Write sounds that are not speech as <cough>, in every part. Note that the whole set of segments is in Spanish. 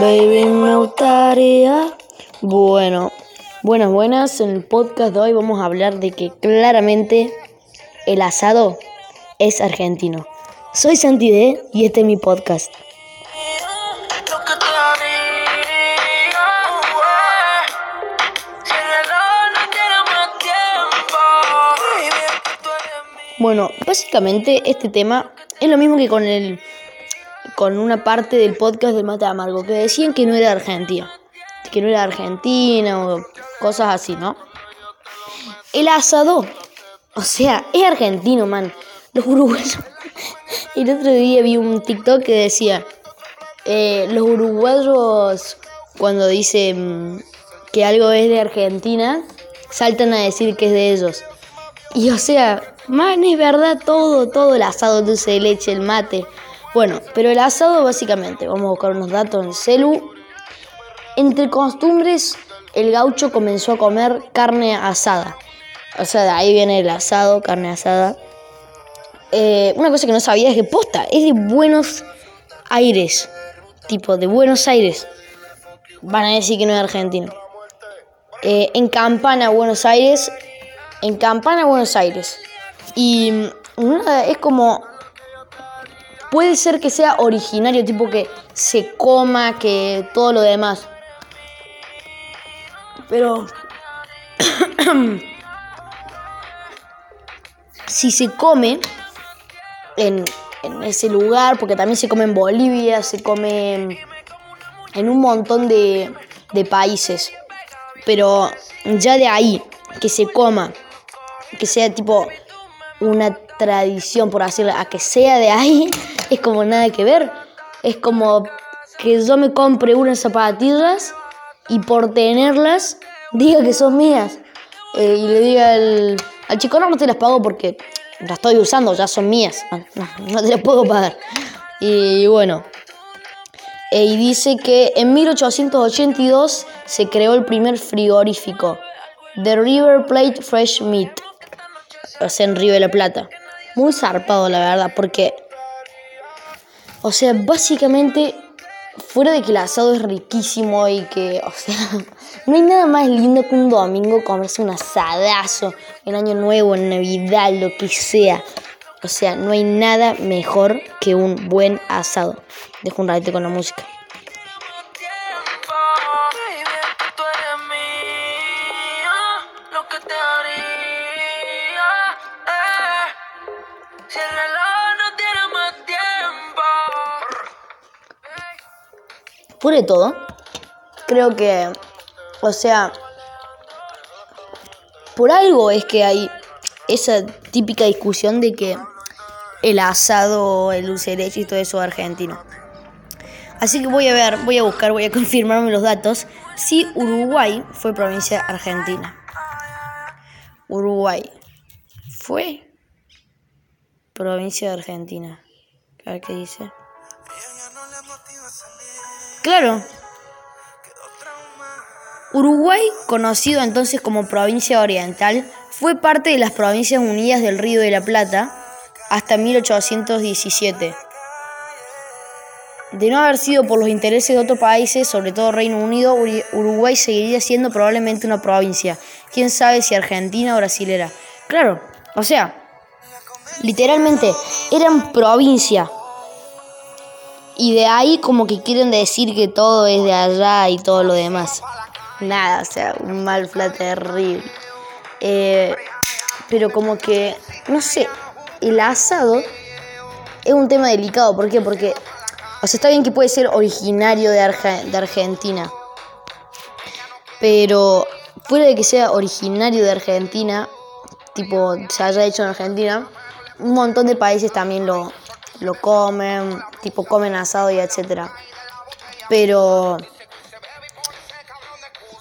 Baby, me gustaría. Bueno, buenas, buenas. En el podcast de hoy vamos a hablar de que claramente el asado es argentino. Soy Santi D y este es mi podcast. Bueno, básicamente este tema es lo mismo que con el con una parte del podcast del Mate Amargo que decían que no era Argentina, que no era Argentina o cosas así, ¿no? El asado, o sea, es argentino, man. Los <laughs> uruguayos. El otro día vi un TikTok que decía eh, los uruguayos cuando dicen que algo es de Argentina saltan a decir que es de ellos. Y o sea, man, es verdad todo, todo el asado, dulce de leche, el mate. Bueno, pero el asado básicamente, vamos a buscar unos datos en celu. Entre costumbres, el gaucho comenzó a comer carne asada. O sea, de ahí viene el asado, carne asada. Eh, una cosa que no sabía es que posta, es de Buenos Aires. Tipo, de Buenos Aires. Van a decir que no es argentino. Eh, en Campana, Buenos Aires. En Campana, Buenos Aires. Y es como. Puede ser que sea originario, tipo que se coma, que todo lo demás. Pero. <coughs> si se come en, en ese lugar, porque también se come en Bolivia, se come en un montón de, de países. Pero ya de ahí, que se coma, que sea tipo una tradición, por decirlo, a que sea de ahí, <laughs> es como nada que ver. Es como que yo me compre unas zapatillas y por tenerlas diga que son mías. Eh, y le diga al, al chico, no, te las pago porque las estoy usando, ya son mías. No te las puedo pagar. Y bueno, eh, y dice que en 1882 se creó el primer frigorífico, The River Plate Fresh Meat, o sea, en Río de la Plata. Muy zarpado, la verdad, porque, o sea, básicamente, fuera de que el asado es riquísimo y que, o sea, <laughs> no hay nada más lindo que un domingo comerse un asadazo en Año Nuevo, en Navidad, lo que sea. O sea, no hay nada mejor que un buen asado. Dejo un ratito con la música. De todo, creo que, o sea, por algo es que hay esa típica discusión de que el asado, el dulce de leche y todo eso es argentino. Así que voy a ver, voy a buscar, voy a <laughs> confirmarme los datos si Uruguay fue provincia argentina. Uruguay fue provincia de Argentina. A ver qué dice. Claro. Uruguay, conocido entonces como provincia oriental, fue parte de las Provincias Unidas del Río de la Plata hasta 1817. De no haber sido por los intereses de otros países, sobre todo Reino Unido, Uruguay seguiría siendo probablemente una provincia. Quién sabe si argentina o brasilera. Claro, o sea, literalmente eran provincia. Y de ahí como que quieren decir que todo es de allá y todo lo demás. Nada, o sea, un mal flat terrible. Eh, pero como que, no sé, el asado es un tema delicado. ¿Por qué? Porque, o sea, está bien que puede ser originario de, Arge- de Argentina. Pero fuera de que sea originario de Argentina, tipo, se haya hecho en Argentina, un montón de países también lo, lo comen, tipo, comen asado y etcétera. Pero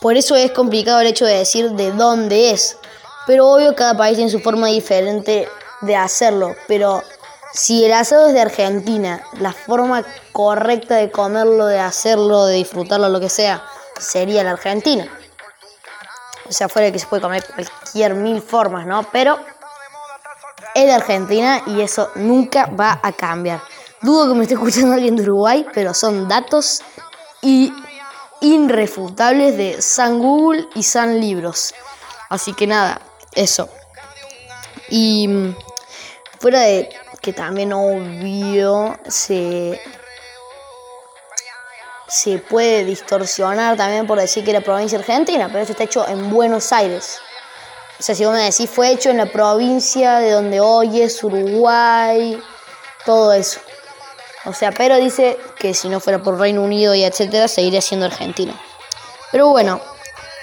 por eso es complicado el hecho de decir de dónde es. Pero obvio cada país tiene su forma diferente de hacerlo. Pero si el asado es de Argentina, la forma correcta de comerlo, de hacerlo, de disfrutarlo, lo que sea, sería la Argentina. O sea, fuera de que se puede comer cualquier mil formas, ¿no? Pero es de Argentina y eso nunca va a cambiar. Dudo que me esté escuchando alguien de Uruguay, pero son datos y irrefutables de San Google y San Libros. Así que nada, eso. Y mm, fuera de que también obvio se se puede distorsionar también por decir que era provincia argentina, pero esto está hecho en Buenos Aires. O sea, si vos me decís, fue hecho en la provincia de donde hoy es Uruguay, todo eso. O sea, pero dice que si no fuera por Reino Unido y etcétera, seguiría siendo argentino. Pero bueno,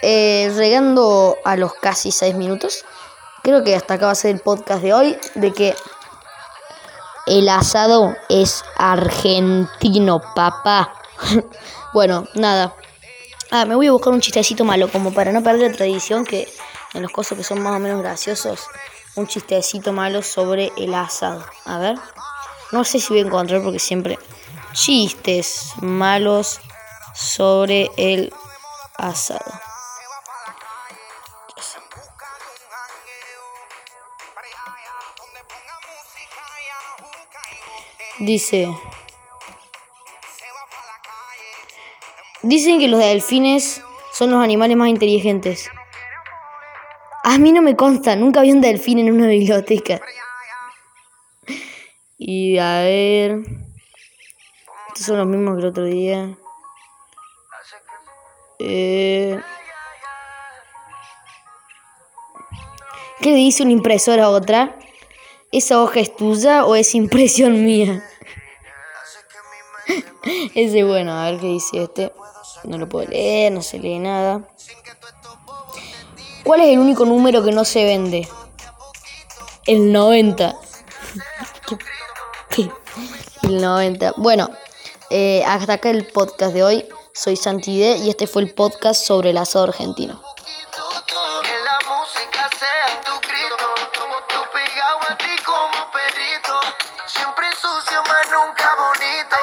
eh, llegando a los casi seis minutos, creo que hasta acá va a ser el podcast de hoy, de que el asado es argentino, papá. <laughs> bueno, nada. Ah, me voy a buscar un chistecito malo, como para no perder la tradición que en los cosas que son más o menos graciosos, un chistecito malo sobre el asado. A ver. No sé si voy a encontrar porque siempre chistes malos sobre el asado. Dice, dicen que los delfines son los animales más inteligentes. A mí no me consta, nunca vi un delfín en una biblioteca. Y a ver, estos son los mismos que el otro día. Eh, ¿Qué le dice una impresora a otra? ¿Esa hoja es tuya o es impresión mía? <laughs> Ese bueno, a ver qué dice este. No lo puedo leer, no se lee nada. ¿Cuál es el único número que no se vende? El 90. <laughs> el 90. Bueno, eh, hasta acá el podcast de hoy. Soy Santide y este fue el podcast sobre el asado argentino.